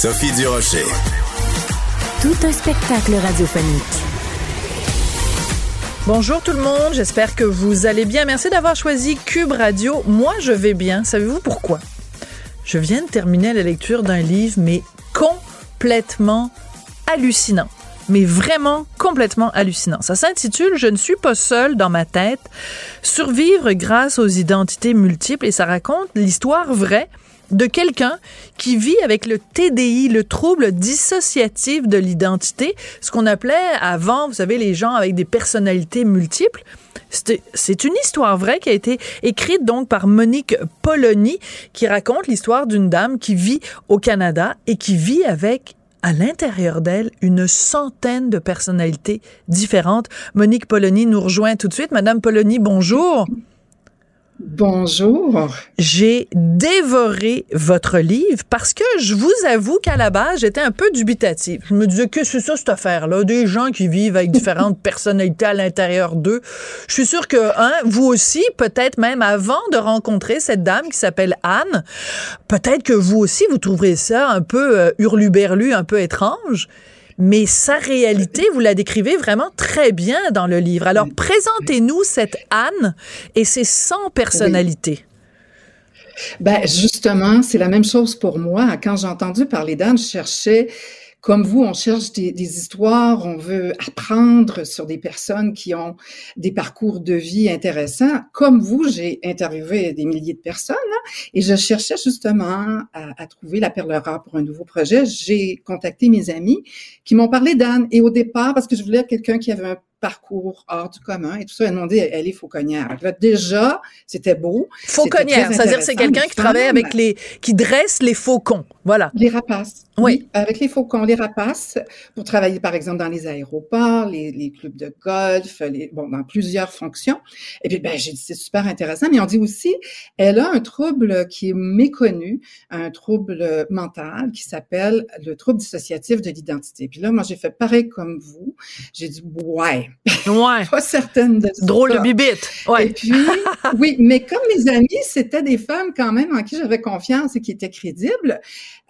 Sophie Durocher. Tout un spectacle radiophonique. Bonjour tout le monde, j'espère que vous allez bien. Merci d'avoir choisi Cube Radio. Moi, je vais bien. Savez-vous pourquoi? Je viens de terminer la lecture d'un livre, mais complètement hallucinant mais vraiment complètement hallucinant. Ça s'intitule Je ne suis pas seul dans ma tête, survivre grâce aux identités multiples et ça raconte l'histoire vraie de quelqu'un qui vit avec le TDI, le trouble dissociatif de l'identité, ce qu'on appelait avant, vous savez, les gens avec des personnalités multiples. C'est une histoire vraie qui a été écrite donc par Monique Polony, qui raconte l'histoire d'une dame qui vit au Canada et qui vit avec à l'intérieur d'elle une centaine de personnalités différentes. Monique Polony nous rejoint tout de suite. Madame Polony, bonjour. Bonjour. J'ai dévoré votre livre parce que je vous avoue qu'à la base, j'étais un peu dubitative. Je me disais que c'est ça cette affaire-là, des gens qui vivent avec différentes personnalités à l'intérieur d'eux. Je suis sûre que hein, vous aussi, peut-être même avant de rencontrer cette dame qui s'appelle Anne, peut-être que vous aussi vous trouverez ça un peu euh, hurluberlu, un peu étrange mais sa réalité, vous la décrivez vraiment très bien dans le livre. Alors, présentez-nous cette Anne et ses 100 personnalités. Ben, justement, c'est la même chose pour moi. Quand j'ai entendu parler d'Anne, je cherchais comme vous, on cherche des, histoires, on veut apprendre sur des personnes qui ont des parcours de vie intéressants. Comme vous, j'ai interviewé des milliers de personnes et je cherchais justement à, à, trouver la perle rare pour un nouveau projet. J'ai contacté mes amis qui m'ont parlé d'Anne et au départ, parce que je voulais quelqu'un qui avait un parcours hors du commun et tout ça. Elles m'ont dit, elle est fauconnière. Déjà, c'était beau. Fauconnière, c'est-à-dire c'est quelqu'un qui travaille avec les, qui dresse les faucons. Voilà. Les rapaces. Oui. Avec les faucons, les rapaces, pour travailler, par exemple, dans les aéroports, les, les clubs de golf, les, bon, dans plusieurs fonctions. Et puis, ben, j'ai dit, c'est super intéressant. Mais on dit aussi, elle a un trouble qui est méconnu, un trouble mental qui s'appelle le trouble dissociatif de l'identité. Puis là, moi, j'ai fait pareil comme vous. J'ai dit, ouais, Ouais. pas certaine de ça. Drôle de bibite. Ouais. Et puis, oui, mais comme mes amis, c'était des femmes quand même en qui j'avais confiance et qui étaient crédibles,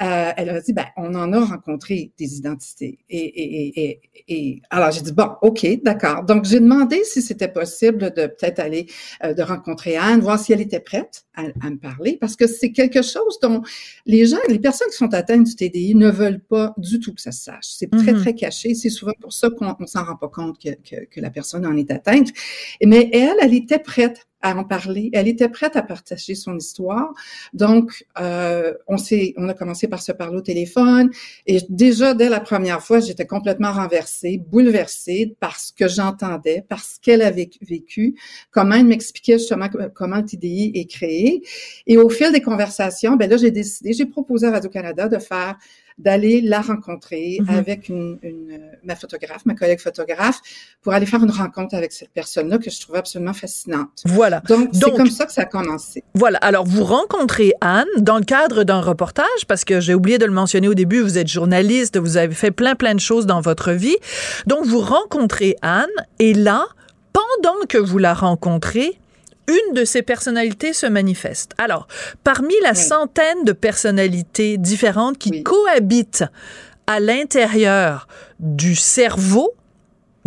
euh, elle a dit, ben, on en a rencontré des identités. Et, alors, j'ai dit, bon, OK, d'accord. Donc, j'ai demandé si c'était possible de peut-être aller, euh, de rencontrer Anne, voir si elle était prête à, à me parler, parce que c'est quelque chose dont les gens, les personnes qui sont atteintes du TDI ne veulent pas du tout que ça se sache. C'est très, Mhm. très caché. C'est souvent pour ça qu'on on s'en rend pas compte que, que, que la personne en est atteinte. Mais elle, elle était prête à en parler. Elle était prête à partager son histoire. Donc, euh, on s'est, on a commencé par se parler au téléphone. Et déjà, dès la première fois, j'étais complètement renversée, bouleversée par ce que j'entendais, par ce qu'elle avait vécu, comment elle m'expliquait justement comment le TDI est créé. Et au fil des conversations, ben là, j'ai décidé, j'ai proposé à Radio-Canada de faire d'aller la rencontrer Mhm. avec une, une, ma photographe, ma collègue photographe, pour aller faire une rencontre avec cette personne-là que je trouvais absolument fascinante. Voilà. Donc, c'est comme ça que ça a commencé. Voilà. Alors, vous rencontrez Anne dans le cadre d'un reportage, parce que j'ai oublié de le mentionner au début, vous êtes journaliste, vous avez fait plein, plein de choses dans votre vie. Donc, vous rencontrez Anne, et là, pendant que vous la rencontrez, une de ses personnalités se manifeste. Alors, parmi la Oui. centaine de personnalités différentes qui Oui. cohabitent à l'intérieur du cerveau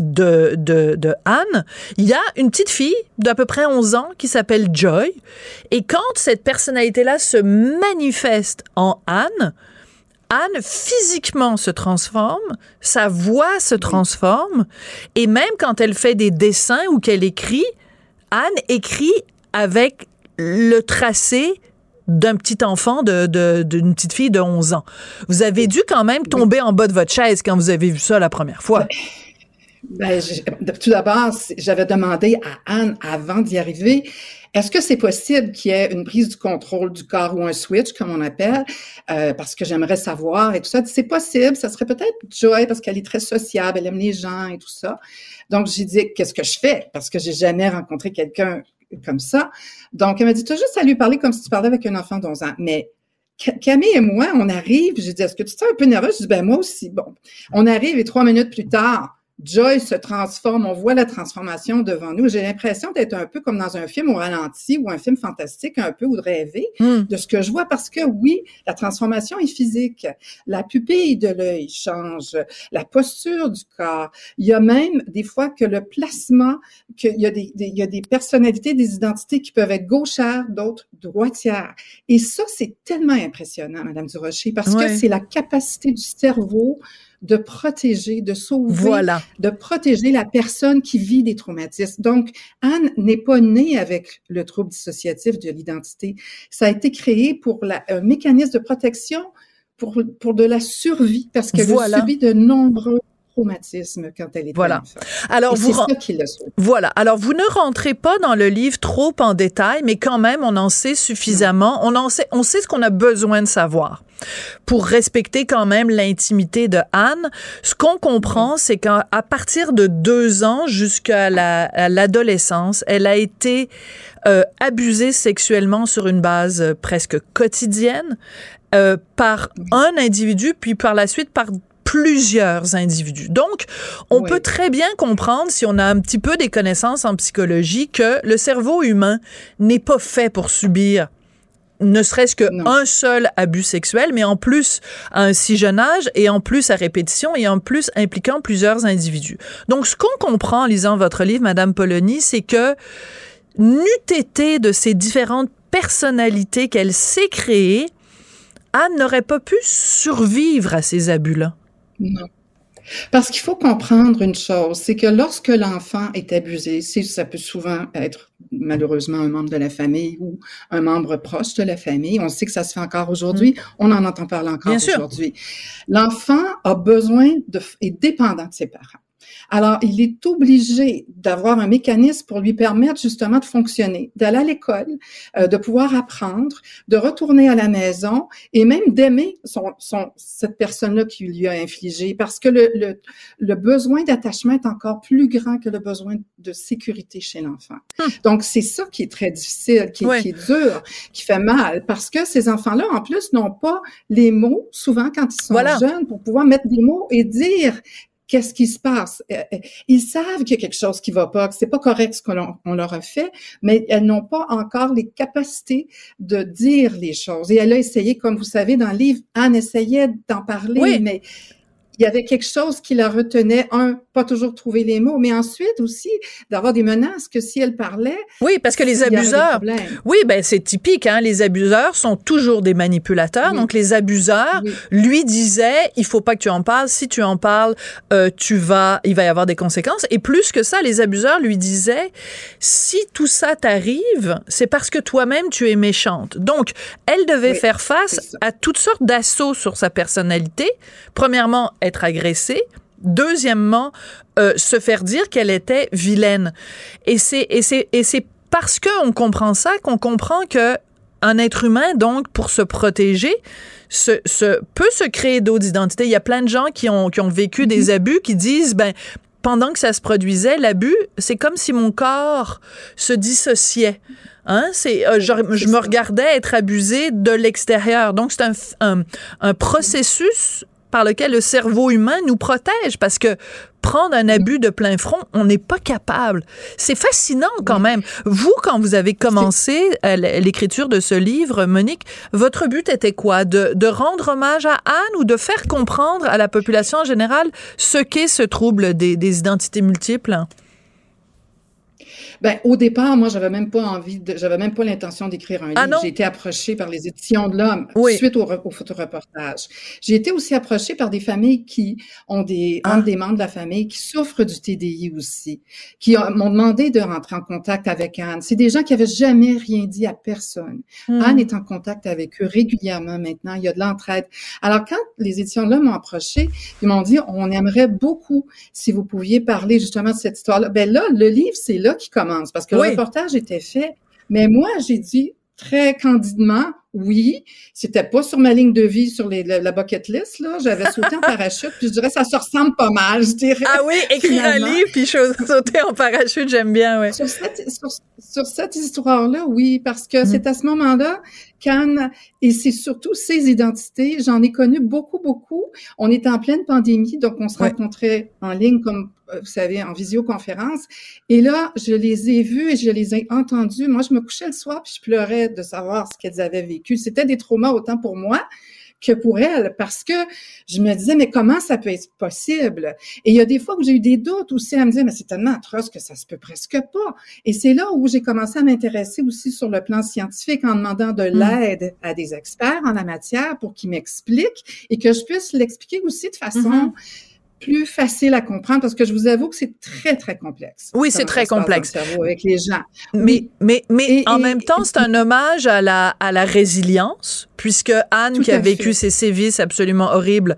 de, de, de Anne, il y a une petite fille d'à peu près 11 ans qui s'appelle Joy. Et quand cette personnalité-là se manifeste en Anne, Anne physiquement se transforme, sa voix se transforme, et même quand elle fait des dessins ou qu'elle écrit, Anne écrit avec le tracé d'un petit enfant, d'une petite fille de 11 ans. Vous avez dû quand même tomber en bas de votre chaise quand vous avez vu ça la première fois. Ben, tout d'abord, j'avais demandé à Anne, avant d'y arriver, Est-ce que c'est possible qu'il y ait une prise du contrôle du corps ou un switch, comme on appelle, euh, parce que j'aimerais savoir et tout ça? C'est possible, ça serait peut-être Joy parce qu'elle est très sociable, elle aime les gens et tout ça. Donc, j'ai dit, qu'est-ce que je fais? Parce que j'ai jamais rencontré quelqu'un comme ça. Donc, elle m'a dit, tu as juste à lui parler comme si tu parlais avec un enfant de 11 ans. Mais Camille et moi, on arrive, j'ai dit, est-ce que tu te sens un peu nerveuse? Je ben moi aussi. Bon, on arrive et trois minutes plus tard, Joy se transforme, on voit la transformation devant nous. J'ai l'impression d'être un peu comme dans un film au ralenti ou un film fantastique, un peu ou de rêver hmm. de ce que je vois parce que oui, la transformation est physique. La pupille de l'œil change, la posture du corps. Il y a même des fois que le placement, qu'il y a des, il y a des personnalités, des identités qui peuvent être gauchères, d'autres droitières. Et ça, c'est tellement impressionnant, Madame Durocher, parce que c'est la capacité du cerveau de protéger, de sauver, voilà. de protéger la personne qui vit des traumatismes. Donc, Anne n'est pas née avec le trouble dissociatif de l'identité. Ça a été créé pour la, un mécanisme de protection pour, pour de la survie, parce qu'elle a subi de nombreux traumatisme quand elle est voilà. Alors vous ça voilà. Alors vous ne rentrez pas dans le livre trop en détail, mais quand même on en sait suffisamment. On en sait, on sait ce qu'on a besoin de savoir pour respecter quand même l'intimité de Anne. Ce qu'on comprend, c'est qu'à partir de deux ans jusqu'à l'adolescence, elle a été euh, abusée sexuellement sur une base euh, presque quotidienne. Euh, par un individu, puis par la suite par plusieurs individus. Donc, on peut très bien comprendre, si on a un petit peu des connaissances en psychologie, que le cerveau humain n'est pas fait pour subir ne serait-ce qu'un seul abus sexuel, mais en plus à un si jeune âge et en plus à répétition et en plus impliquant plusieurs individus. Donc, ce qu'on comprend en lisant votre livre, Madame Polony, c'est que n'eût été de ces différentes personnalités qu'elle s'est créées, Anne n'aurait pas pu survivre à ces abus-là. Non. Parce qu'il faut comprendre une chose, c'est que lorsque l'enfant est abusé, ça peut souvent être malheureusement un membre de la famille ou un membre proche de la famille. On sait que ça se fait encore aujourd'hui. Mm. On en entend parler encore aujourd'hui. L'enfant a besoin de, est dépendant de ses parents. Alors, il est obligé d'avoir un mécanisme pour lui permettre justement de fonctionner, d'aller à l'école, euh, de pouvoir apprendre, de retourner à la maison et même d'aimer son, son, cette personne-là qui lui a infligé, parce que le, le, le besoin d'attachement est encore plus grand que le besoin de sécurité chez l'enfant. Hum. Donc, c'est ça qui est très difficile, qui, qui, est dur, qui fait mal, parce que ces enfants-là, en plus, n'ont pas les mots, souvent quand ils sont jeunes, pour pouvoir mettre des mots et dire qu'est-ce qui se passe? Euh, euh, ils savent qu'il y a quelque chose qui va pas, que c'est pas correct ce qu'on leur a fait, mais elles n'ont pas encore les capacités de dire les choses. Et elle a essayé, comme vous savez, dans le livre, Anne essayait d'en parler, mais il y avait quelque chose qui la retenait, un, pas toujours trouver les mots, mais ensuite aussi d'avoir des menaces que si elle parlait. Oui, parce que les abuseurs. Oui, ben c'est typique, hein. Les abuseurs sont toujours des manipulateurs. Donc les abuseurs lui disaient, il faut pas que tu en parles. Si tu en parles, euh, tu vas, il va y avoir des conséquences. Et plus que ça, les abuseurs lui disaient, si tout ça t'arrive, c'est parce que toi-même tu es méchante. Donc elle devait faire face à toutes sortes d'assauts sur sa personnalité. Premièrement, elle être agressée. Deuxièmement, euh, se faire dire qu'elle était vilaine. Et c'est et c'est et c'est parce qu'on comprend ça qu'on comprend que un être humain, donc, pour se protéger, se, se peut se créer d'autres identités. Il y a plein de gens qui ont, qui ont vécu des mm-hmm. abus qui disent, ben, pendant que ça se produisait, l'abus, c'est comme si mon corps se dissociait. Hein? C'est, euh, je, me regardais être abusé de l'extérieur. Donc, c'est un, un, un processus par lequel le cerveau humain nous protège parce que prendre un abus de plein front, on n'est pas capable. C'est fascinant quand même. Vous, quand vous avez commencé euh, l'écriture de ce livre, Monique, votre but était quoi? De, de rendre hommage à Anne ou de faire comprendre à la population en général ce qu'est ce trouble des, des identités multiples? Ben, au départ, moi, j'avais même pas envie de, j'avais même pas l'intention d'écrire un ah livre. J'ai été approchée par les éditions de l'Homme suite au, au photoreportage. J'ai été aussi approchée par des familles qui ont des, ah. des membres de la famille qui souffrent du TDI aussi, qui m'ont demandé de rentrer en contact avec Anne. C'est des gens qui avaient jamais rien dit à personne. Hmm. Anne est en contact avec eux régulièrement maintenant. Il y a de l'entraide. Alors, quand les éditions de l'Homme m'ont approché, ils m'ont dit, on aimerait beaucoup si vous pouviez parler justement de cette histoire-là. Ben là, le livre, c'est là qui commence parce que le reportage était fait Mais moi, j'ai dit très candidement, oui, c'était pas sur ma ligne de vie sur les, la, bucket list là. J'avais sauté en parachute, puis je dirais ça se ressemble pas mal, je dirais. Ah oui, écrire un livre puis sauter en parachute, j'aime bien, oui. Sur cette, sur, cette histoire-là, oui, parce que mm. c'est à ce moment-là qu'Anne et c'est surtout ses identités. J'en ai connu beaucoup, beaucoup. On était en pleine pandémie, donc on se rencontrait en ligne comme euh, vous savez, en visioconférence. Et là, je les ai vus et je les ai entendus. Moi, je me couchais le soir puis je pleurais de savoir ce qu'elles avaient vécu c'était des traumas autant pour moi que pour elle, parce que je me disais, mais comment ça peut être possible? Et il y a des fois où j'ai eu des doutes aussi à me dire, mais c'est tellement atroce que ça se peut presque pas. Et c'est là où j'ai commencé à m'intéresser aussi sur le plan scientifique en demandant de mm. l'aide à des experts en la matière pour qu'ils m'expliquent et que je puisse l'expliquer aussi de façon mm-hmm plus facile à comprendre parce que je vous avoue que c'est très, très complexe. Oui, c'est très complexe. Avec les gens. Mais, mais, mais en même temps, c'est un hommage à la, à la résilience, puisque Anne, qui a vécu ces sévices absolument horribles,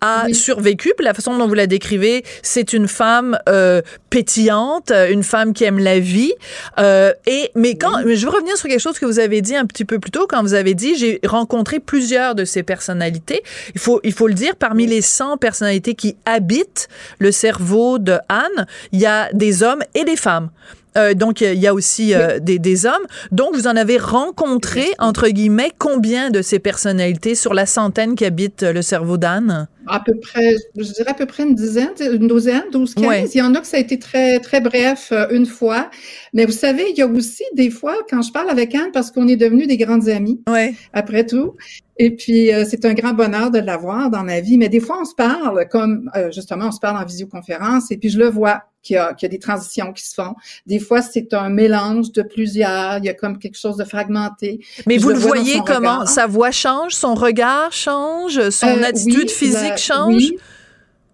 a survécu. Puis la façon dont vous la décrivez, c'est une femme euh, pétillante, une femme qui aime la vie. Euh, et mais quand, je veux revenir sur quelque chose que vous avez dit un petit peu plus tôt, quand vous avez dit, j'ai rencontré plusieurs de ces personnalités. Il faut, il faut le dire, parmi les 100 personnalités qui habite le cerveau de Anne, il y a des hommes et des femmes. Euh, donc, il y a aussi euh, des, des, hommes. Donc, vous en avez rencontré, entre guillemets, combien de ces personnalités sur la centaine qui habitent le cerveau d'Anne? À peu près, je dirais à peu près une dizaine, une douzaine, douze, quinze. Il y en a que ça a été très, très bref euh, une fois. Mais vous savez, il y a aussi des fois, quand je parle avec Anne, parce qu'on est devenus des grandes amies, ouais. après tout, et puis, euh, c'est un grand bonheur de l'avoir dans ma vie. Mais des fois, on se parle, comme euh, justement, on se parle en visioconférence, et puis je le vois qu'il y, a, qu'il y a des transitions qui se font. Des fois, c'est un mélange de plusieurs. Il y a comme quelque chose de fragmenté. Mais vous le, voyez comment sa voix change, son regard change, son euh, attitude physique change? Oui,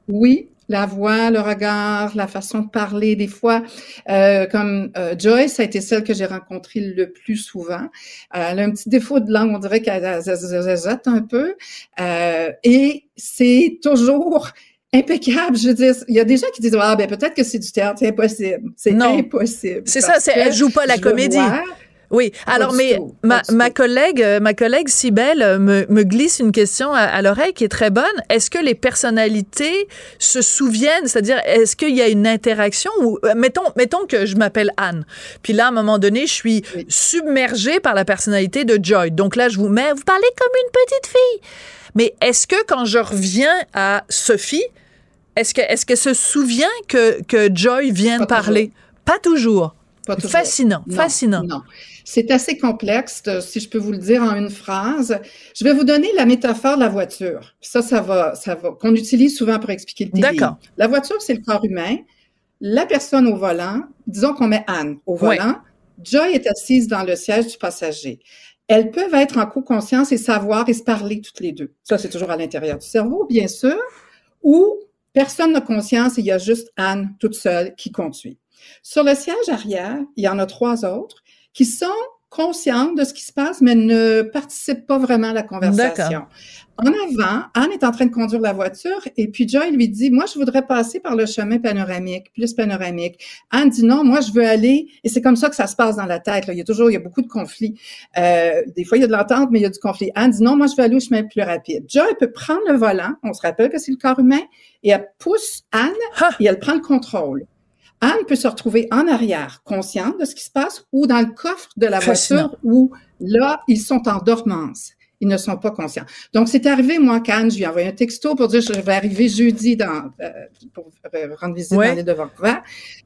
oui, la voix, le regard, la façon de parler. Des fois, euh, comme euh, Joyce, ça a été celle que j'ai rencontrée le plus souvent. elle a un petit défaut de langue, on dirait qu'elle zette un peu. Euh, et c'est toujours impeccable. Je veux dire, il y a des gens qui disent ah ben peut-être que c'est du théâtre, c'est impossible. C'est impossible. C'est ça, c'est elle joue pas la comédie. Oui. Alors, mais ma, ma, collègue, euh, ma collègue Sibelle euh, me, me glisse une question à, l'oreille qui est très bonne. Est-ce que les personnalités se souviennent, c'est-à-dire, est-ce qu'il y a une interaction ou euh, mettons, mettons que je m'appelle Anne, puis là, à un moment donné, je suis submergée par la personnalité de Joy. Donc là, je vous mets, vous parlez comme une petite fille. Mais est-ce que quand je reviens à Sophie, est-ce que est-ce qu'elle se souvient que que Joy vient de parler? Pas toujours. Pas toujours. Fascinant, fascinant. Non. C'est assez complexe, si je peux vous le dire en une phrase. Je vais vous donner la métaphore de la voiture. Ça, ça va, ça va, qu'on utilise souvent pour expliquer le. D'accord. La voiture, c'est le corps humain. La personne au volant, disons qu'on met Anne au volant. Joy est assise dans le siège du passager. Elles peuvent être en co-conscience et savoir et se parler toutes les deux. Ça, c'est toujours à l'intérieur du cerveau, bien sûr, ou personne n'a conscience il y a juste Anne toute seule qui conduit. Sur le siège arrière, il y en a trois autres qui sont conscientes de ce qui se passe, mais ne participent pas vraiment à la conversation. En avant, Anne est en train de conduire la voiture et puis Joy lui dit, moi, je voudrais passer par le chemin panoramique, plus panoramique. Anne dit non, moi, je veux aller, et c'est comme ça que ça se passe dans la tête. Là. Il y a toujours, il y a beaucoup de conflits. Euh, des fois, il y a de l'entente, mais il y a du conflit. Anne dit non, moi, je veux aller au chemin plus rapide. Joy peut prendre le volant, on se rappelle que c'est le corps humain, et elle pousse Anne et elle prend le contrôle. Anne peut se retrouver en arrière, consciente de ce qui se passe, ou dans le coffre de la voiture où là, ils sont en dormance. Ils ne sont pas conscients. Donc, c'est arrivé, moi, qu'Anne, je lui ai envoyé un texto pour dire je vais arriver jeudi dans, euh, pour rendre visite dans les devants.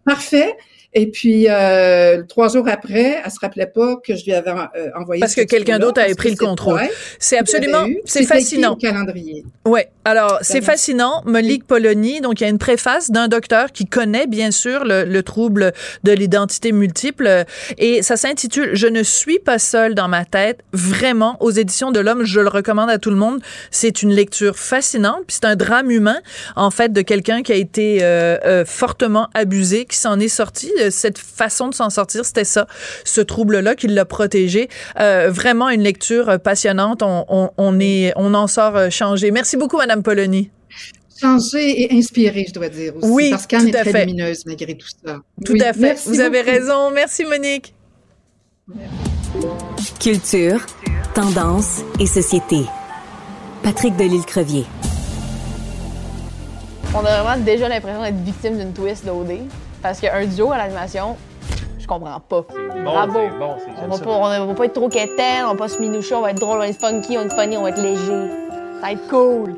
Parfait. Et puis, euh, trois jours après, elle se rappelait pas que je lui avais euh, envoyé. Parce que quelqu'un d'autre avait pris le contrôle. C'est absolument, c'est fascinant. calendrier. Ouais. Alors, c'est fascinant. Monique Polony, donc il y a une préface d'un docteur qui connaît bien sûr le, le trouble de l'identité multiple, et ça s'intitule "Je ne suis pas seule dans ma tête". Vraiment, aux éditions de l'Homme, je le recommande à tout le monde. C'est une lecture fascinante, puis c'est un drame humain en fait de quelqu'un qui a été euh, euh fortement abusé, qui s'en est sorti cette façon de s'en sortir, c'était ça, ce trouble-là qui l'a protégé. Euh, vraiment une lecture passionnante. On, est, on en sort euh, changé. Merci beaucoup, Madame Polony. Changé et inspiré, je dois dire aussi. Oui, parce qu'elle est très lumineuse malgré tout ça. Tout à fait. Vous avez raison. Merci, Monique. Culture, tendance et société. Patrick Delisle-Crevier. On a vraiment déjà l'impression d'être victime d'une twist d'OD. Parce qu'un duo à l'animation, je comprends pas. Bravo. bon, on, va pas, on va pas être trop quétaine, on va pas se minoucher, on va être drôle, on va être funky, on va être funny, on va être léger. Ça va être cool.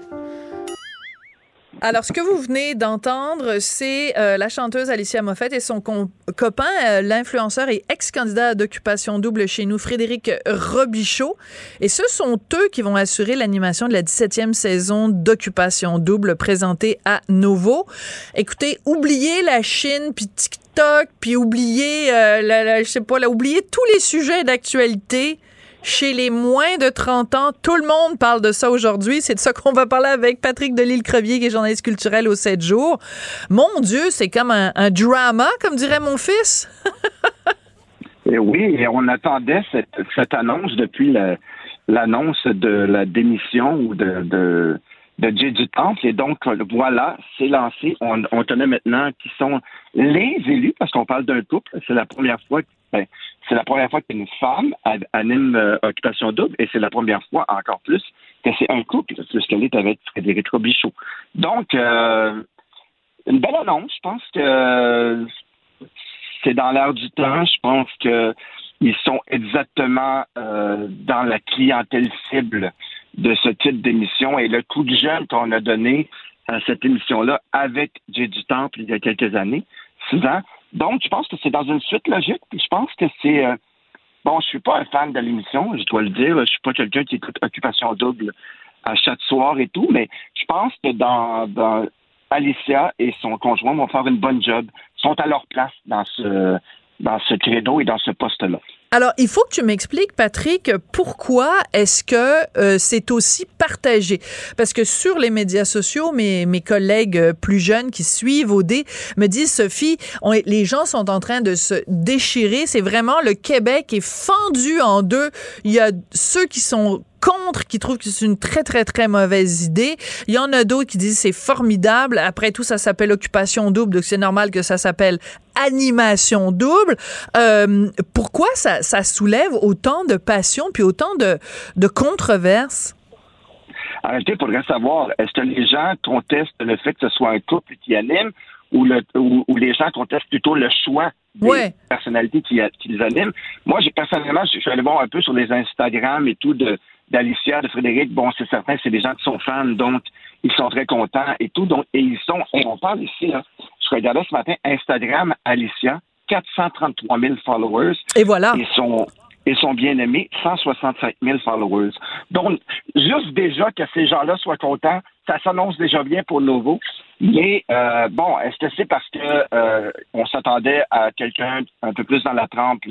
Alors, ce que vous venez d'entendre, c'est euh, la chanteuse Alicia Moffett et son copain, euh, l'influenceur et ex-candidat d'occupation double chez nous, Frédéric Robichaud. Et ce sont eux qui vont assurer l'animation de la 17e saison d'occupation double présentée à Novo. Écoutez, oubliez la Chine puis TikTok, puis oubliez, euh, je sais pas, oubliez tous les sujets d'actualité chez les moins de 30 ans. Tout le monde parle de ça aujourd'hui. C'est de ça qu'on va parler avec Patrick Delisle-Crevier, qui est journaliste culturel au 7 jours. Mon Dieu, c'est comme un, drama, comme dirait mon fils. et oui, et on attendait cette, annonce depuis l'annonce de la démission ou de, de, de du Temple. Et donc, voilà, c'est lancé. On, on tenait maintenant qui sont les élus, parce qu'on parle d'un couple. C'est la première fois ben, c'est la première fois qu'une femme anime euh, Occupation Double et c'est la première fois encore plus que c'est un couple, puisqu'elle est avec Frédéric Robichaud. Donc, euh, une belle annonce. Je pense que c'est dans l'air du temps. Je pense qu'ils sont exactement euh, dans la clientèle cible de ce type d'émission et le coup de jeune qu'on a donné à cette émission-là avec J'ai du Temple il y a quelques années, souvent, donc, je pense que c'est dans une suite logique. Je pense que c'est. Euh, bon, je suis pas un fan de l'émission, je dois le dire. Je suis pas quelqu'un qui écoute Occupation Double à chaque soir et tout, mais je pense que dans, Alicia et son conjoint vont faire une bonne job, sont à leur place dans ce dans ce credo et dans ce poste-là. Alors, il faut que tu m'expliques, Patrick, pourquoi est-ce que euh, c'est aussi partagé? Parce que sur les médias sociaux, mes, mes collègues euh, plus jeunes qui suivent OD me disent, Sophie, les gens sont en train de se déchirer. C'est vraiment le Québec est fendu en deux. Il y a ceux qui sont contre, qui trouvent que c'est une très, très, très mauvaise idée. Il y en a d'autres qui disent c'est formidable. Après tout, ça s'appelle occupation double, donc c'est normal que ça s'appelle animation double. Euh, pourquoi ça, ça, soulève autant de passion puis autant de, de controverses? Arrêtez, pour savoir, est-ce que les gens contestent le fait que ce soit un couple qui anime ou, le, ou, les gens contestent plutôt le choix des personnalités qui, qui les animent? Moi, j'ai personnellement, je suis allé voir un peu sur les Instagram et tout de, d'Alicia, de Frédéric, bon, c'est certain, c'est des gens qui sont fans, donc ils sont très contents et tout. Donc, et ils sont, et on parle ici, là, je regardais ce matin Instagram Alicia, 433 000 followers. Et voilà. Ils sont, et son bien-aimé, 165 000 followers. Donc, juste déjà que ces gens-là soient contents, ça s'annonce déjà bien pour Novo. Mais euh, bon, est-ce que c'est parce que euh, on s'attendait à quelqu'un un peu plus dans la trempe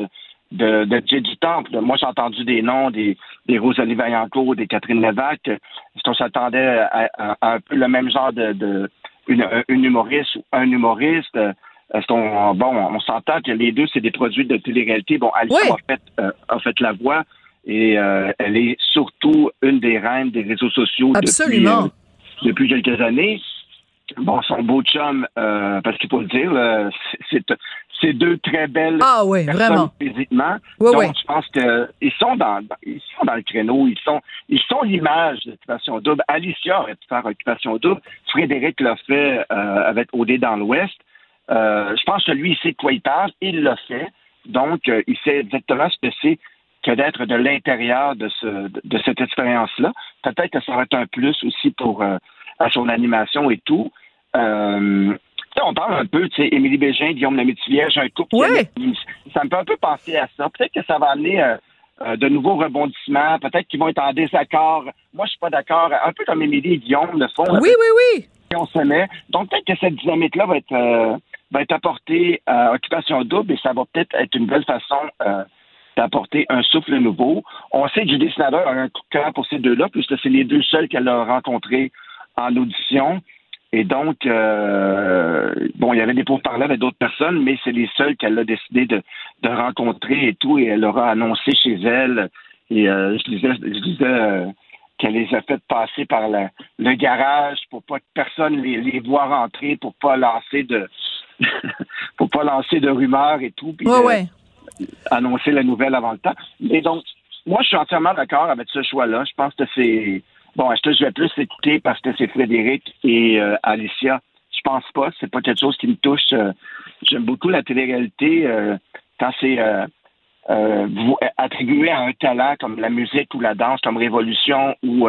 de, de du Temple. Moi, j'ai entendu des noms des, des Rosalie Vaillancourt, des Catherine Levac. Est-ce qu'on s'attendait à, un peu le même genre de, de une, humoriste ou un humoriste? Est-ce qu'on bon, on s'entend que les deux, c'est des produits de télé-réalité. Bon, Alicia a, fait, euh, a fait la voix et euh, elle est surtout une des reines des réseaux sociaux Depuis, euh, depuis quelques années. Bon, son beau chum, parce qu'il faut le dire, c'est deux très belles ah, oui, vraiment. physiquement. Donc, je pense qu'ils sont dans, ils sont dans le créneau. Ils sont, ils sont l'image d'Occupation Double. Alicia aurait pu faire Occupation Double. Frédéric l'a fait euh, avec OD dans l'Ouest. Euh, je pense que lui, il sait de quoi il parle. Il l'a fait. Donc, euh, il sait exactement ce que c'est que d'être de l'intérieur de, ce, de cette expérience-là. Peut-être que ça va être un plus aussi pour à son animation et tout. Euh, on parle un peu, tu sais, Émilie Bégin, Guillaume j'ai un couple. Ça me fait un peu penser à ça. Peut-être que ça va amener euh, euh, de nouveaux rebondissements. Peut-être qu'ils vont être en désaccord. Moi, je suis pas d'accord. Un peu comme Émilie et Guillaume le font. Oui, oui, oui. On se met. Donc, peut-être que cette dynamique-là va être, euh, va être apportée à Occupation Double et ça va peut-être être une belle façon d'apporter un souffle nouveau. On sait que Judy Snyder a un coup de cœur pour ces deux-là, puisque c'est les deux seuls qu'elle a rencontrés en audition. Et donc, euh, bon, il y avait des pourparlers avec d'autres personnes, mais c'est les seuls qu'elle a décidé de, de, rencontrer et tout, et elle aura annoncé chez elle. Et euh, je disais, je disais euh, qu'elle les a fait passer par le garage pour pas que personne les, les voit rentrer, pour pas lancer de pour pas lancer de rumeurs et tout. Puis ouais, annoncer la nouvelle avant le temps. Et donc, moi, je suis entièrement d'accord avec ce choix-là. Je pense que c'est bon. Est-ce que je vais plus écouter parce que c'est Frédéric et euh, Alicia? Je pense pas. C'est pas quelque chose qui me touche. Euh, j'aime beaucoup la télé-réalité quand c'est attribué à un talent comme la musique ou la danse, comme Révolution ou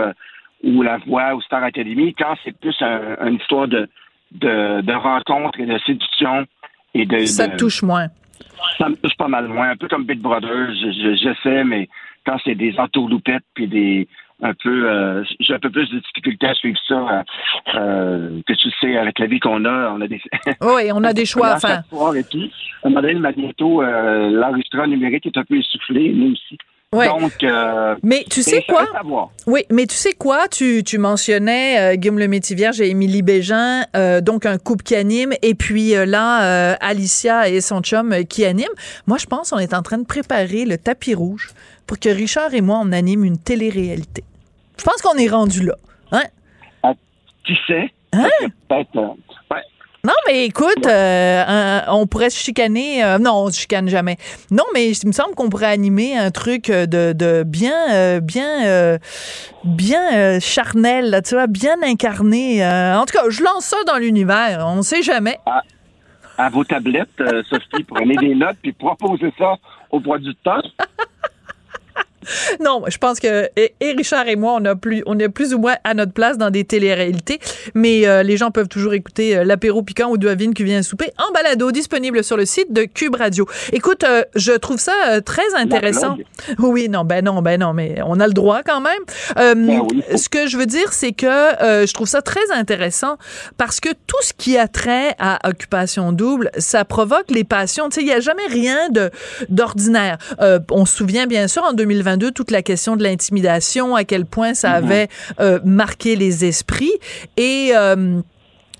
ou La Voix ou Star Academy. Quand c'est plus une histoire de, de, de rencontre et de séduction et de. Ça te touche moins. Ça me touche pas mal moins. Un peu comme Big Brother, je, je, sais, mais quand c'est des entourloupettes puis des un peu euh, j'ai un peu plus de difficulté à suivre ça euh, que tu sais avec la vie qu'on a on a des oui on a des choix à faire et tout. un modèle magnéto euh, l'enregistreur numérique est un peu essoufflé nous aussi donc, euh, mais tu sais quoi? Oui, mais tu sais quoi? Tu, tu mentionnais euh, Guillaume Le Métivier et Émilie Bégin, euh, donc un couple qui anime, et puis euh, là, Alicia et son chum qui animent. Moi, je pense qu'on est en train de préparer le tapis rouge pour que Richard et moi, on anime une télé-réalité. Je pense qu'on est rendu là. Hein? Ah, tu sais, hein? peut-être non, mais écoute, euh, on pourrait se chicaner. Euh, non, on se chicane jamais. Non, mais il me semble qu'on pourrait animer un truc de, de bien, euh, bien, bien charnel, tu vois, bien incarné. en tout cas, je lance ça dans l'univers. On ne sait jamais. À, à vos tablettes, Sophie, prenez des notes puis proposez ça au bois du temps. non, je pense que et, Richard et moi, on a plus, on est plus ou moins à notre place dans des téléréalités, mais euh, les gens peuvent toujours écouter euh, l'apéro piquant ou Duavine qui vient souper en balado disponible sur le site de Cube Radio. Écoute, euh, je trouve ça très intéressant. Oui, non, ben non, ben non, mais on a le droit quand même. Ben ce que je veux dire, c'est que je trouve ça très intéressant parce que tout ce qui a trait à occupation double, ça provoque les passions. Tu sais, il n'y a jamais rien de d'ordinaire. on se souvient bien sûr en 2020 toute la question de l'intimidation, à quel point ça mhm. avait euh, marqué les esprits. Et euh,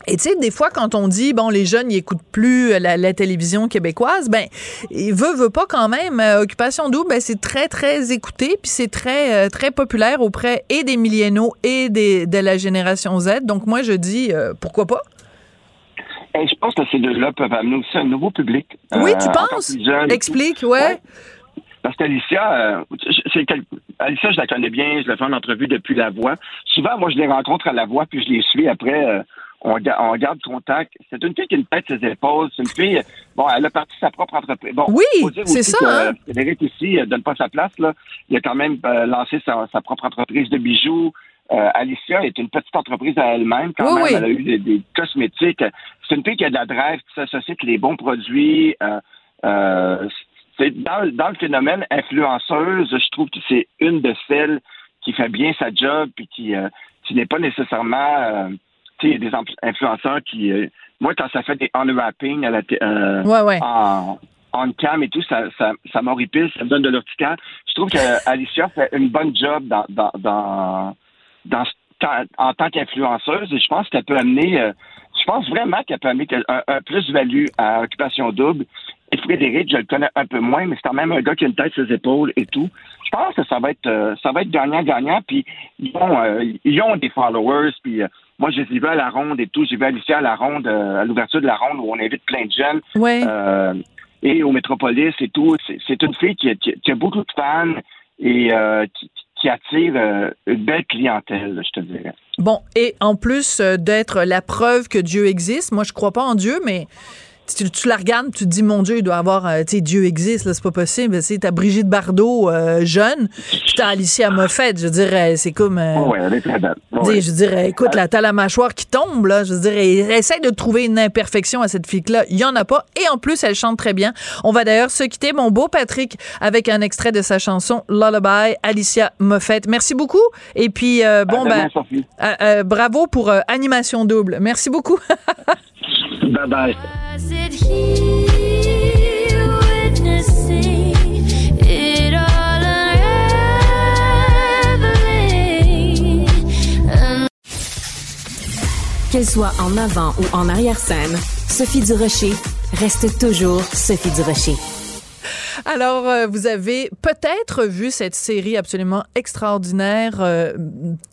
et tu sais, des fois, quand on dit, bon, les jeunes, ils écoutent plus la, télévision québécoise, ben, ils veut, veut pas quand même. Euh, Occupation double, ben, c'est très, très écouté, puis c'est très, très populaire auprès et des millénaux et des, de la génération Z. Donc, moi, je dis, pourquoi pas? Et je pense que ces deux-là peuvent amener aussi un nouveau public. Oui, tu penses? Explique, ouais. Parce qu'Alicia, euh, c'est Alicia, je la connais bien, je l'ai fait en entrevue depuis La Voix. Souvent, moi, je les rencontre à La Voix, puis je les suis après. Euh, on, on, garde contact. C'est une fille qui a une tête ses épaules. C'est une fille, bon, elle a parti sa propre entreprise. Bon, oui, c'est ça. Que, hein? Frédéric ici ne donne pas sa place. Là. Il a quand même euh, lancé sa, propre entreprise de bijoux. Alicia est une petite entreprise à elle-même. Quand même, elle a eu des, cosmétiques. C'est une fille qui a de la drive, qui s'associe avec les bons produits. Euh, dans, dans le phénomène influenceuse, je trouve que c'est une de celles qui fait bien sa job puis qui, euh, qui n'est pas nécessairement euh, tu sais, des influenceurs qui euh, moi quand ça fait des unwrapping à la en on cam et tout, ça, ça, ça m'horripile, ça me donne de l'urticaire. Je trouve que Alicia fait une bonne job dans, dans, dans, dans en tant qu'influenceuse et je pense qu'elle peut amener je pense vraiment qu'elle peut amener un, plus-value à Occupation Double. Et Frédéric, je le connais un peu moins, mais c'est quand même un gars qui a une tête sur ses épaules et tout. Je pense que ça va être euh, ça va être gagnant-gagnant. Puis ils ont, euh, ils ont des followers. Puis euh, moi, je vus à la ronde et tout. J'ai vu Alicia à la ronde, à l'ouverture de la ronde où on invite plein de jeunes. Ouais. et au Métropolis et tout. C'est une fille qui a, qui a, beaucoup de fans et qui, qui attire euh, une belle clientèle, je te dirais. Bon, et en plus d'être la preuve que Dieu existe, moi je crois pas en Dieu, mais tu, tu, la regardes, tu te dis, mon Dieu, il doit avoir, euh, tu sais, Dieu existe, là, c'est pas possible. Tu t'as Brigitte Bardot, euh, jeune, puis t'as Alicia Moffett, je dirais, c'est comme... Euh, oh, elle est très belle. Je dirais, écoute, là, t'as la mâchoire qui tombe, là, je dirais, essaye de trouver une imperfection à cette fille-là. Il y en a pas, et en plus, elle chante très bien. On va d'ailleurs se quitter, mon beau Patrick, avec un extrait de sa chanson Lullaby, Alicia Moffett. Merci beaucoup, et puis, bon, ben, bravo pour Animation Double. Merci beaucoup. bye bye. Qu'elle soit en avant ou en arrière-scène, Sophie Durocher reste toujours Sophie Durocher. Alors, euh, vous avez peut-être vu cette série absolument extraordinaire, euh,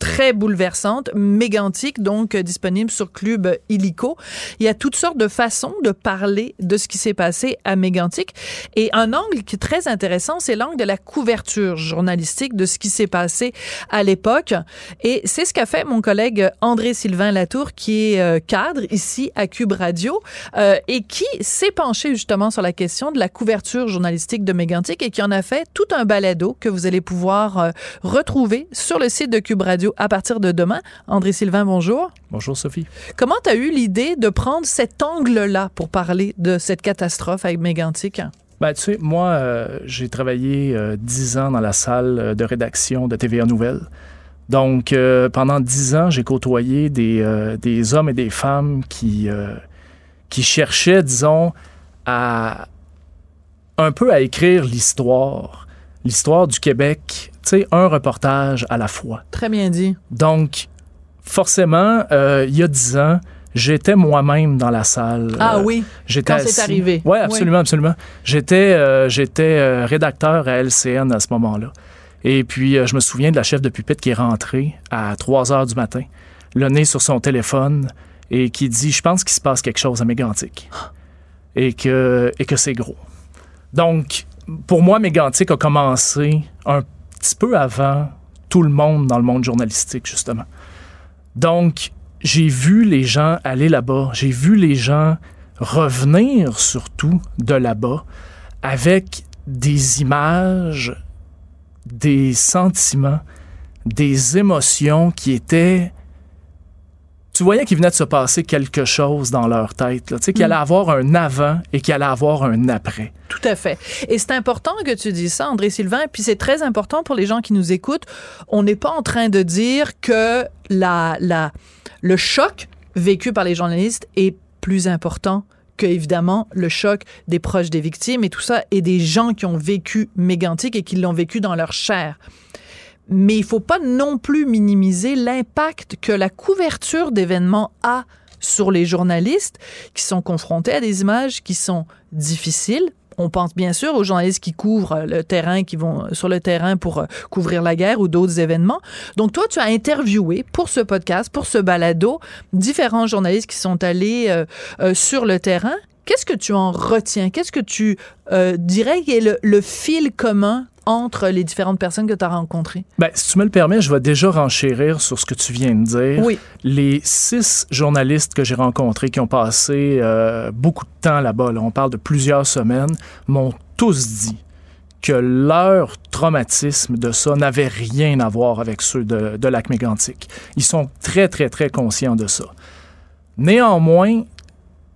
très bouleversante, mégantique, donc euh, disponible sur Club Illico. Il y a toutes sortes de façons de parler de ce qui s'est passé à Mégantic. Et un angle qui est très intéressant, c'est l'angle de la couverture journalistique de ce qui s'est passé à l'époque. Et c'est ce qu'a fait mon collègue André-Sylvain Latour, qui est cadre ici à Cube Radio, et qui s'est penché justement sur la question de la couverture journalistique de Mégantic et qui en a fait tout un balado que vous allez pouvoir euh, retrouver sur le site de Cube Radio à partir de demain. André Sylvain, bonjour. Bonjour Sophie. Comment tu as eu l'idée de prendre cet angle-là pour parler de cette catastrophe avec Mégantic? Ben, tu sais, moi, euh, j'ai travaillé euh, dix ans dans la salle de rédaction de TVA Nouvelles. Donc, pendant dix ans, j'ai côtoyé des, des, hommes et des femmes qui, qui cherchaient, disons, à, un peu à écrire l'histoire, l'histoire du Québec, tu sais, un reportage à la fois. Très bien dit. Donc, forcément, euh, il y a dix ans, j'étais moi-même dans la salle. Ah euh, oui. J'étais quand c'est arrivé. Ouais, absolument, absolument. J'étais, euh, j'étais rédacteur à LCN à ce moment-là. Et puis, je me souviens de la chef de pupitre qui est rentrée à 3 heures du matin, le nez sur son téléphone, et qui dit Je pense qu'il se passe quelque chose à Mégantic. Et que, et que c'est gros. Donc, pour moi, Mégantic a commencé un petit peu avant tout le monde dans le monde journalistique, justement. Donc, j'ai vu les gens aller là-bas, j'ai vu les gens revenir surtout de là-bas avec des images, des sentiments, des émotions qui étaient tu voyais qu'il venait de se passer quelque chose dans leur tête, tu sais, qu'il allait mm. avoir un avant et qu'il allait avoir un après. Tout à fait. Et c'est important que tu dises ça, André Sylvain, et puis c'est très important pour les gens qui nous écoutent. On n'est pas en train de dire que la, la, le choc vécu par les journalistes est plus important que évidemment le choc des proches des victimes et tout ça et des gens qui ont vécu mégantique et qui l'ont vécu dans leur chair mais il faut pas non plus minimiser l'impact que la couverture d'événements a sur les journalistes qui sont confrontés à des images qui sont difficiles. On pense bien sûr aux journalistes qui couvrent le terrain, qui vont sur le terrain pour euh, couvrir la guerre ou d'autres événements. Donc toi, tu as interviewé pour ce podcast, pour ce balado, différents journalistes qui sont allés euh, euh, sur le terrain. Qu'est-ce que tu en retiens? Qu'est-ce que tu dirais qui est le fil commun entre les différentes personnes que tu as rencontrées? Ben, si tu me le permets, je vais déjà renchérir sur ce que tu viens de dire. Oui. Les six journalistes que j'ai rencontrés qui ont passé euh, beaucoup de temps là-bas, on parle de plusieurs semaines, m'ont tous dit que leur traumatisme de ça n'avait rien à voir avec ceux de, de Lac Mégantic. Ils sont très, très, très conscients de ça. Néanmoins,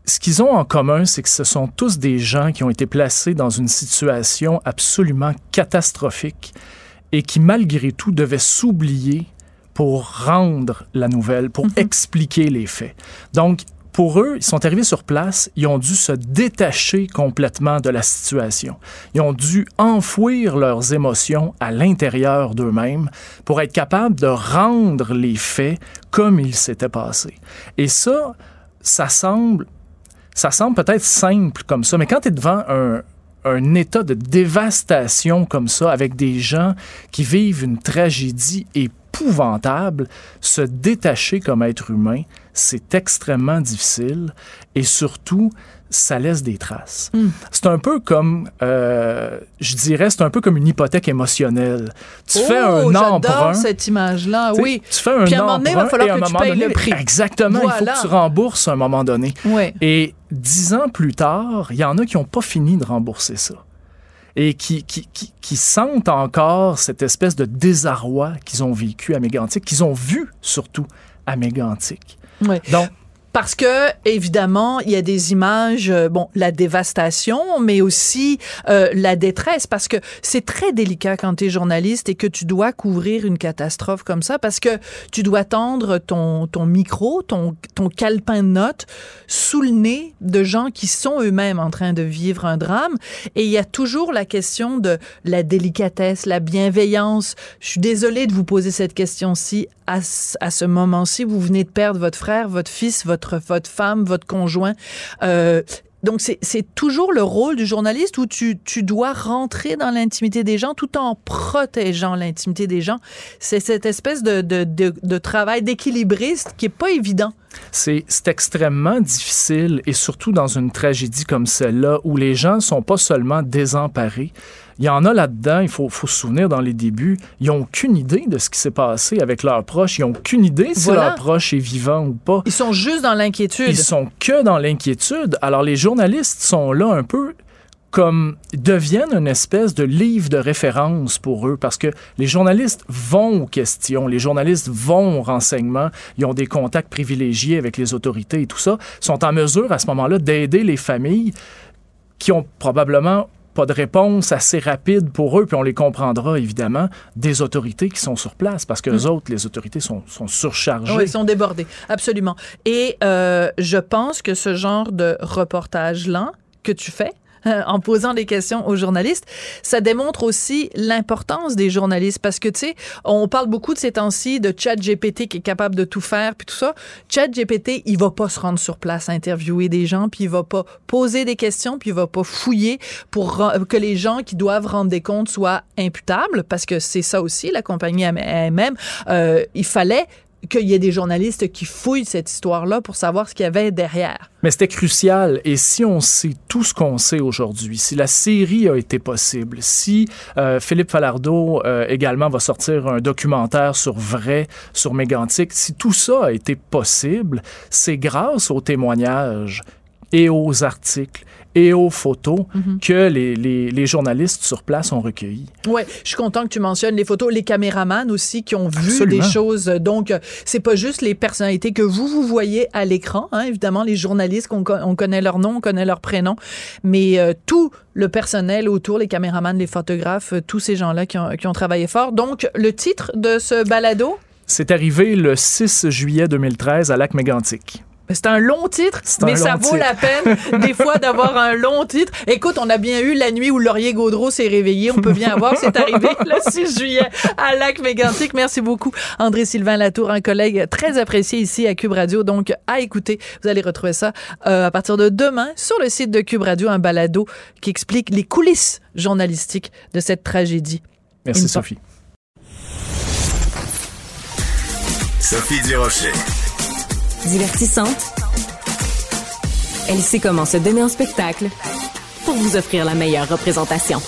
ce qu'ils ont en commun, c'est que ce sont tous des gens qui ont été placés dans une situation absolument catastrophique et qui, malgré tout, devaient s'oublier pour rendre la nouvelle, pour mhm. expliquer les faits. Donc, pour eux, ils sont arrivés sur place, ils ont dû se détacher complètement de la situation. Ils ont dû enfouir leurs émotions à l'intérieur d'eux-mêmes pour être capables de rendre les faits comme ils s'étaient passés. Et ça, ça semble ça semble peut-être simple comme ça, mais quand tu es devant un, un état de dévastation comme ça, avec des gens qui vivent une tragédie épouvantable, se détacher comme être humain, c'est extrêmement difficile. Et surtout, ça laisse des traces. Hmm. C'est un peu comme, euh, je dirais, c'est un peu comme une hypothèque émotionnelle. Tu fais oh, un emprunt. cette image-là, oui. Tu fais un Puis à un moment donné, il va falloir que tu payes le prix. Exactement, il faut que tu rembourses à un moment donné. Oui. Et dix ans plus tard, il y en a qui n'ont pas fini de rembourser ça et qui, qui, qui, qui, sentent encore cette espèce de désarroi qu'ils ont vécu à Mégantic, qu'ils ont vu surtout à Mégantic. Oui. Donc, parce que évidemment il y a des images euh, bon la dévastation mais aussi euh, la détresse. Parce que c'est très délicat quand tu es journaliste et que tu dois couvrir une catastrophe comme ça parce que tu dois tendre ton ton micro ton ton calepin de notes sous le nez de gens qui sont eux-mêmes en train de vivre un drame. Et il y a toujours la question de la délicatesse la bienveillance. Je suis désolée de vous poser cette question-ci à, à ce moment-ci. Vous venez de perdre votre frère votre fils votre votre, femme, votre conjoint. Euh, donc c'est toujours le rôle du journaliste où tu, dois rentrer dans l'intimité des gens tout en protégeant l'intimité des gens. C'est cette espèce de, de travail d'équilibriste qui est pas évident. C'est extrêmement difficile et surtout dans une tragédie comme celle-là où les gens sont pas seulement désemparés, il y en a là-dedans, il faut, faut, se souvenir dans les débuts, ils n'ont aucune idée de ce qui s'est passé avec leurs proches. Ils n'ont aucune idée si leur proche est vivant ou pas. Ils sont juste dans l'inquiétude. Ils sont que dans l'inquiétude. Alors les journalistes sont là un peu comme deviennent une espèce de livre de référence pour eux parce que les journalistes vont aux questions, les journalistes vont au renseignement, ils ont des contacts privilégiés avec les autorités et tout ça, sont en mesure à ce moment-là d'aider les familles qui ont probablement pas de réponse assez rapide pour eux, puis on les comprendra évidemment des autorités qui sont sur place, parce que les mmh. autres, les autorités sont, sont surchargées. Oui, ils sont débordés, absolument. Et euh, je pense que ce genre de reportage-là que tu fais, en posant des questions aux journalistes. Ça démontre aussi l'importance des journalistes parce que, tu sais, on parle beaucoup de ces temps-ci de chat GPT qui est capable de tout faire puis tout ça. Chat GPT, il va pas se rendre sur place à interviewer des gens puis il va pas poser des questions puis il va pas fouiller pour que les gens qui doivent rendre des comptes soient imputables parce que c'est ça aussi, la compagnie elle-même. Euh, il fallait qu'il y ait des journalistes qui fouillent cette histoire-là pour savoir ce qu'il y avait derrière. Mais c'était crucial. Et si on sait tout ce qu'on sait aujourd'hui, si la série a été possible, si euh, Philippe Falardeau euh, également va sortir un documentaire sur vrai, sur Mégantic, si tout ça a été possible, c'est grâce aux témoignages et aux articles et aux photos mhm. que les, les, les, journalistes sur place ont recueillies. Oui, je suis content que tu mentionnes les photos, les caméramans aussi qui ont vu des choses. Donc, c'est pas juste les personnalités que vous, vous voyez à l'écran, hein, évidemment, les journalistes, qu'on on connaît leur nom, on connaît leur prénom, mais euh, tout le personnel autour, les caméramans, les photographes, euh, tous ces gens-là qui ont, qui ont travaillé fort. Donc, le titre de ce balado? C'est arrivé le 6 juillet 2013 à Lac-Mégantic. C'est un long titre, mais ça vaut la peine des fois d'avoir un long titre. Écoute, on a bien eu la nuit où Laurier Gaudreau s'est réveillé. On peut bien voir, c'est arrivé le 6 juillet à Lac Mégantic. Merci beaucoup, André Sylvain Latour, un collègue très apprécié ici à Cube Radio. Donc, à écouter, vous allez retrouver ça euh, à partir de demain sur le site de Cube Radio, un balado qui explique les coulisses journalistiques de cette tragédie. Merci, Sophie. Sophie Durocher. Divertissante. Elle sait comment se donner en spectacle pour vous offrir la meilleure représentation.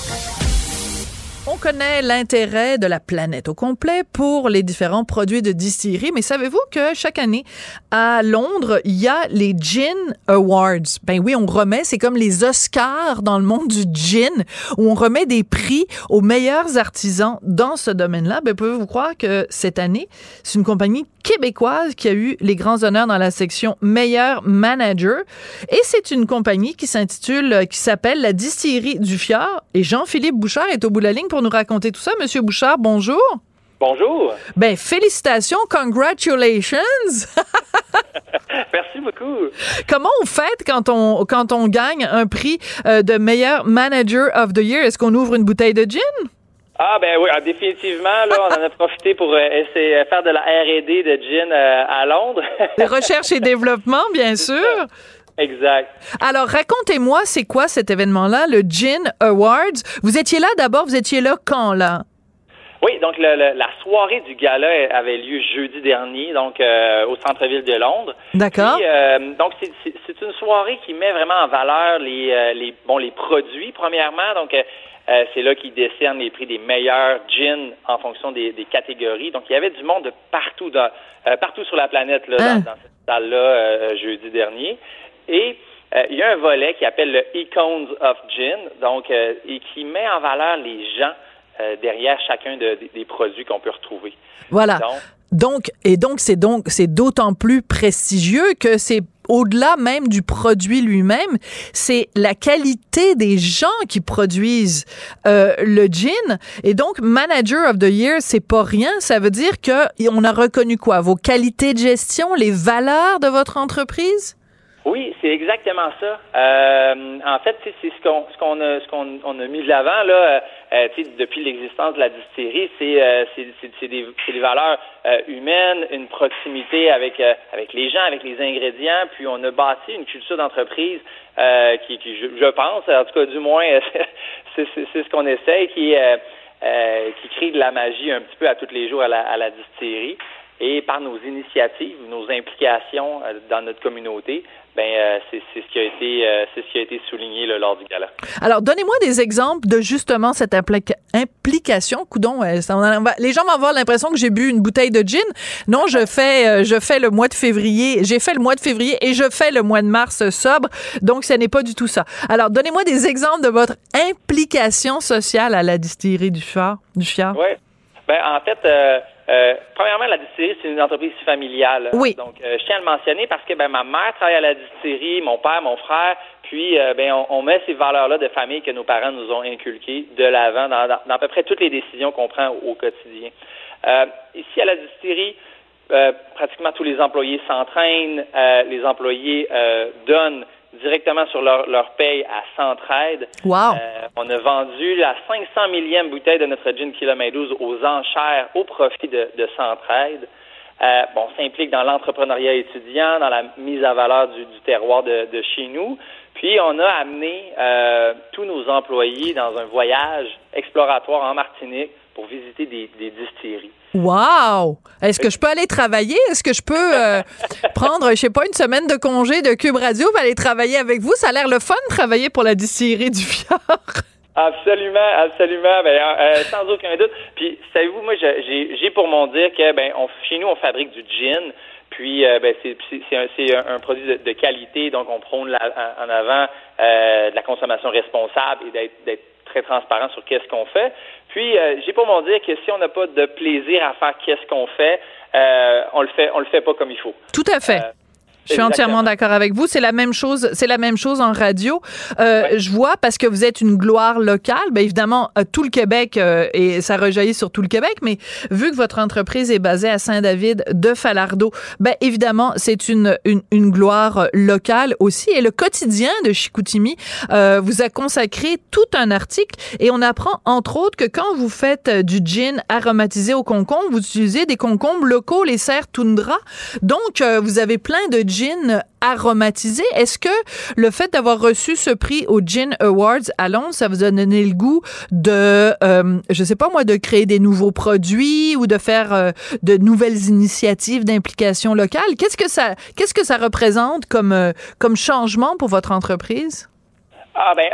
On connaît l'intérêt de la planète au complet pour les différents produits de distillerie, mais savez-vous que chaque année à Londres, il y a les Gin Awards. Ben oui, on remet, c'est comme les Oscars dans le monde du gin, où on remet des prix aux meilleurs artisans dans ce domaine-là. Ben pouvez-vous croire que cette année, c'est une compagnie québécoise qui a eu les grands honneurs dans la section meilleur manager, et c'est une compagnie qui s'intitule, qui s'appelle la Distillerie du Fjord. Et Jean-Philippe Bouchard est au bout de la ligne pour nous raconter tout ça. Monsieur Bouchard, bonjour. Bonjour. Ben, félicitations, congratulations. Merci beaucoup. Comment on fait quand on, quand on gagne un prix euh, de meilleur manager of the year? Est-ce qu'on ouvre une bouteille de gin? Ah ben oui, ah, définitivement, là, on en a profité pour euh, essayer faire de la R&D de gin euh, à Londres. Recherche et développement, bien sûr. Exact. Alors, racontez-moi, c'est quoi cet événement-là, le Gin Awards? Vous étiez là d'abord, vous étiez là quand, là? Oui, donc la soirée du gala avait lieu jeudi dernier, donc euh, au centre-ville de Londres. D'accord. Euh, donc c'est une soirée qui met vraiment en valeur les, euh, les bon les produits premièrement. Donc c'est là qu'ils décernent les prix des meilleurs gins en fonction des, catégories. Donc il y avait du monde de partout dans, partout sur la planète là, dans, hein? dans, cette salle-là jeudi dernier. Et il y a un volet qui appelle le Icons of Gin, donc et qui met en valeur les gens euh, derrière chacun des produits qu'on peut retrouver. Voilà. Donc, et donc c'est donc c'est d'autant plus prestigieux que c'est au-delà même du produit lui-même, c'est la qualité des gens qui produisent euh, le gin. Et donc, Manager of the Year, c'est pas rien. Ça veut dire que on a reconnu quoi? Vos qualités de gestion, les valeurs de votre entreprise? Oui, c'est exactement ça. Euh, en fait, c'est ce qu'on ce qu'on a ce qu'on on a mis de l'avant là, euh, depuis l'existence de la distillerie, c'est euh, c'est des, des valeurs euh, humaines, une proximité avec avec les gens, avec les ingrédients, puis on a bâti une culture d'entreprise qui, qui je, pense, en tout cas du moins, c'est ce qu'on essaye, qui qui crée de la magie un petit peu à tous les jours à la, à la distillerie et par nos initiatives, nos implications dans notre communauté, ben euh, c'est ce qui a été euh, c'est ce qui a été souligné là, lors du gala. Alors donnez-moi des exemples de justement cette implication. Coudon, euh, les gens vont avoir l'impression que j'ai bu une bouteille de gin. Non, je fais je fais le mois de février. J'ai fait le mois de février et je fais le mois de mars sobre. Donc ce n'est pas du tout ça. Alors donnez-moi des exemples de votre implication sociale à la distillerie du Fiard. Du Fiard. Oui. Ben en fait. Euh, premièrement, la distillerie, c'est une entreprise familiale. Oui. Donc, euh, je tiens à le mentionner parce que ben, ma mère travaille à la distillerie, mon père, mon frère, puis euh, ben, on, met ces valeurs-là de famille que nos parents nous ont inculquées de l'avant dans, dans, à peu près toutes les décisions qu'on prend au, quotidien. ici, à la distillerie, pratiquement tous les employés s'entraînent, les employés donnent directement sur leur, leur paye à Centraide. Wow. Euh, on a vendu la 500 millième bouteille de notre gin kilomètre 12 aux enchères au profit de, de Centraide. Euh, bon, on s'implique dans l'entrepreneuriat étudiant, dans la mise à valeur du, du terroir de, de, chez nous. Puis on a amené euh, tous nos employés dans un voyage exploratoire en Martinique pour visiter des, des distilleries. Wow! Est-ce que je peux aller travailler? Est-ce que je peux euh, prendre, je sais pas, une semaine de congé de Cube Radio pour aller travailler avec vous? Ça a l'air le fun de travailler pour la distillerie du Fjord. Absolument, absolument, ben, euh, sans aucun doute. Puis, savez-vous, moi, j'ai pour mon dire que, ben, on, chez nous, on fabrique du gin. Puis, euh, ben, c'est un, un, produit de, qualité, donc on prône en avant de la consommation responsable et d'être très transparent sur qu'est-ce qu'on fait. Puis, euh, j'ai pour mon dire que si on n'a pas de plaisir à faire qu'est-ce qu'on fait, euh, on le fait, on le fait pas comme il faut. Tout à fait. Euh, je suis entièrement d'accord avec vous. C'est la même chose. C'est la même chose en radio. Euh, Je vois parce que vous êtes une gloire locale. Bien évidemment, euh, tout le Québec euh, et ça rejaillit sur tout le Québec. Mais vu que votre entreprise est basée à Saint-David de Falardeau, ben évidemment, c'est une, une, une gloire locale aussi. Et le quotidien de Chicoutimi euh, vous a consacré tout un article et on apprend entre autres que quand vous faites euh, du gin aromatisé au concombre, vous utilisez des concombres locaux, les serres toundra. Donc, vous avez plein de gin aromatisé. Est-ce que le fait d'avoir reçu ce prix au Gin Awards à Londres, ça vous a donné le goût de, euh, je sais pas moi, de créer des nouveaux produits ou de faire euh, de nouvelles initiatives d'implication locale? Qu'est-ce que ça, qu'est-ce que ça représente comme, euh, changement pour votre entreprise? Ah ben,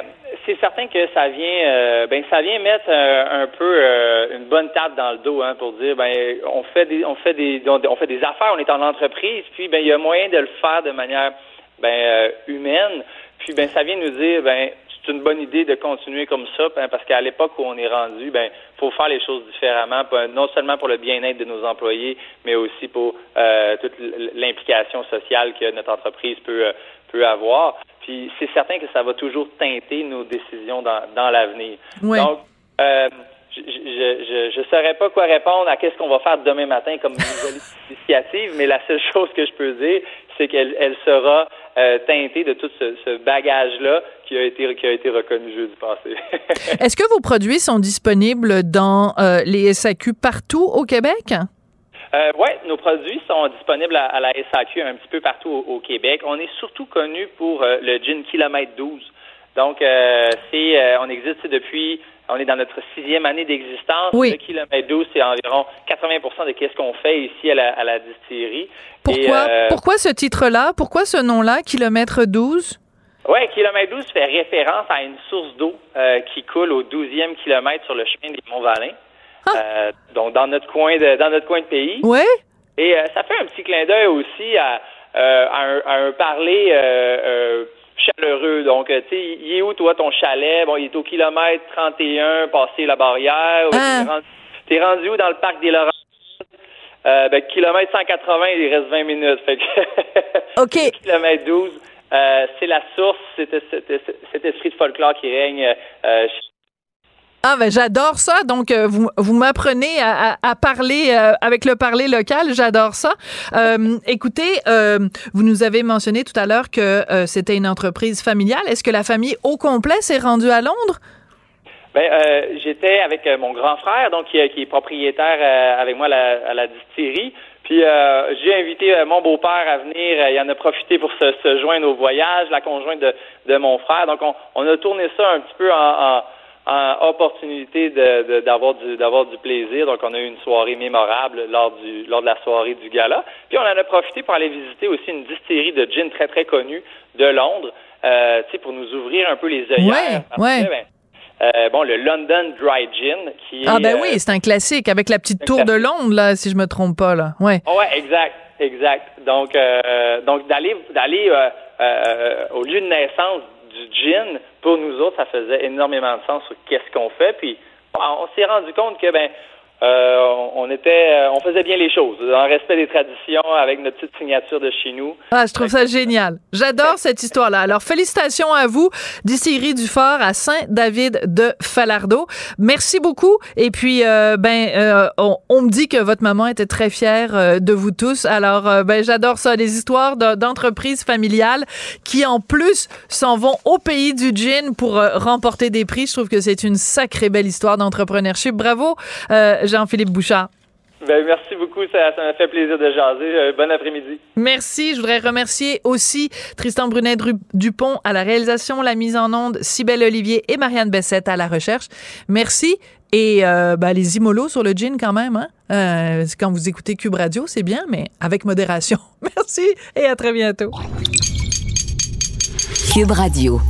c'est certain que ça vient, euh, ben ça vient mettre euh, un peu euh, une bonne table dans le dos, hein, pour dire, ben on fait des, on fait des, on fait des affaires, on est en entreprise, puis ben il y a moyen de le faire de manière ben humaine, puis ben ça vient nous dire, ben c'est une bonne idée de continuer comme ça, ben, parce qu'à l'époque où on est rendu, ben faut faire les choses différemment, non seulement pour le bien-être de nos employés, mais aussi pour toute l'implication sociale que notre entreprise peut peut avoir. Puis c'est certain que ça va toujours teinter nos décisions dans, dans l'avenir. Donc, euh, je ne saurais pas quoi répondre à qu'est-ce qu'on va faire demain matin comme nouvelle initiative, mais la seule chose que je peux dire, c'est qu'elle elle sera euh, teintée de tout ce, ce bagage-là qui a été qui a été reconnu jeudi passé. Est-ce que vos produits sont disponibles dans euh, les SAQ partout au Québec? Euh, oui, nos produits sont disponibles à, la SAQ un petit peu partout au, Québec. On est surtout connu pour euh, le gin kilomètre 12. Donc, euh, c'est, on existe depuis, on est dans notre sixième année d'existence. Oui. Le kilomètre 12, c'est environ 80% de ce qu'on fait ici à la, à la distillerie. Pourquoi, pourquoi ce titre-là? Pourquoi ce nom-là, kilomètre 12? Oui, kilomètre 12 fait référence à une source d'eau qui coule au 12e kilomètre sur le chemin des Monts-Valin. Ah. Euh, donc dans notre coin de dans notre coin de pays. Ouais. Et euh, ça fait un petit clin d'œil aussi à, euh, à, un, à, un, parler chaleureux. Donc, tu sais, il est où toi ton chalet? Bon, il est au kilomètre 31, passé la barrière. Ah. T'es rendu, rendu, où dans le parc des Laurents euh, ben, kilomètre 180, il reste 20 minutes. Fait que OK. kilomètre 12, euh, c'est la source, c'est cet esprit de folklore qui règne euh, Ah ben j'adore ça. Donc euh, vous, vous m'apprenez à, à, parler euh, avec le parler local. J'adore ça. Euh, écoutez, vous nous avez mentionné tout à l'heure que c'était une entreprise familiale. Est-ce que la famille au complet s'est rendue à Londres? Ben, j'étais avec mon grand frère, donc qui, qui est propriétaire avec moi à la, à la distillerie. Puis j'ai invité mon beau-père à venir. il en a profité pour se, se, joindre au voyage, la conjointe de, de mon frère. Donc on, on a tourné ça un petit peu en, en opportunité d'avoir du d'avoir du plaisir. Donc, on a eu une soirée mémorable lors du lors de la soirée du gala. Puis, on en a profité pour aller visiter aussi une distillerie de gin très très connue de Londres, euh, tu sais, pour nous ouvrir un peu les œillères. Ouais, ben, euh, bon, le London Dry Gin, qui Ah ben oui, euh, c'est un classique avec la petite tour de Londres là, si je me trompe pas là. Ouais. Oh, ouais, exact, exact. Donc, euh, donc d'aller d'aller au lieu de naissance du gin, pour nous autres, ça faisait énormément de sens sur qu'est-ce qu'on fait. Puis on s'est rendu compte que ben euh, on était, euh, on faisait bien les choses, en respect des traditions, avec notre petite signature de chez nous. Ah, je trouve ça génial. J'adore cette histoire-là. Alors, félicitations à vous, distillerie du Fort à Saint-David de Falardeau. Merci beaucoup. Et puis, euh, ben, on, me dit que votre maman était très fière de vous tous. Alors, ben, j'adore ça, les histoires d'entreprises familiales qui, en plus, s'en vont au pays du gin pour remporter des prix. Je trouve que c'est une sacrée belle histoire d'entrepreneurship. Bravo. Jean-Philippe Bouchard. Ben, merci beaucoup, ça m'a fait plaisir de jaser. Euh, bon après-midi. Merci. Je voudrais remercier aussi Tristan Brunet-Dupont à la réalisation, la mise en onde, Cybelle Olivier et Marianne Bessette à la recherche. Merci. Et euh, ben, les immolos sur le gin quand même. Hein? Euh, quand vous écoutez Cube Radio, c'est bien, mais avec modération. Merci et à très bientôt. Cube Radio.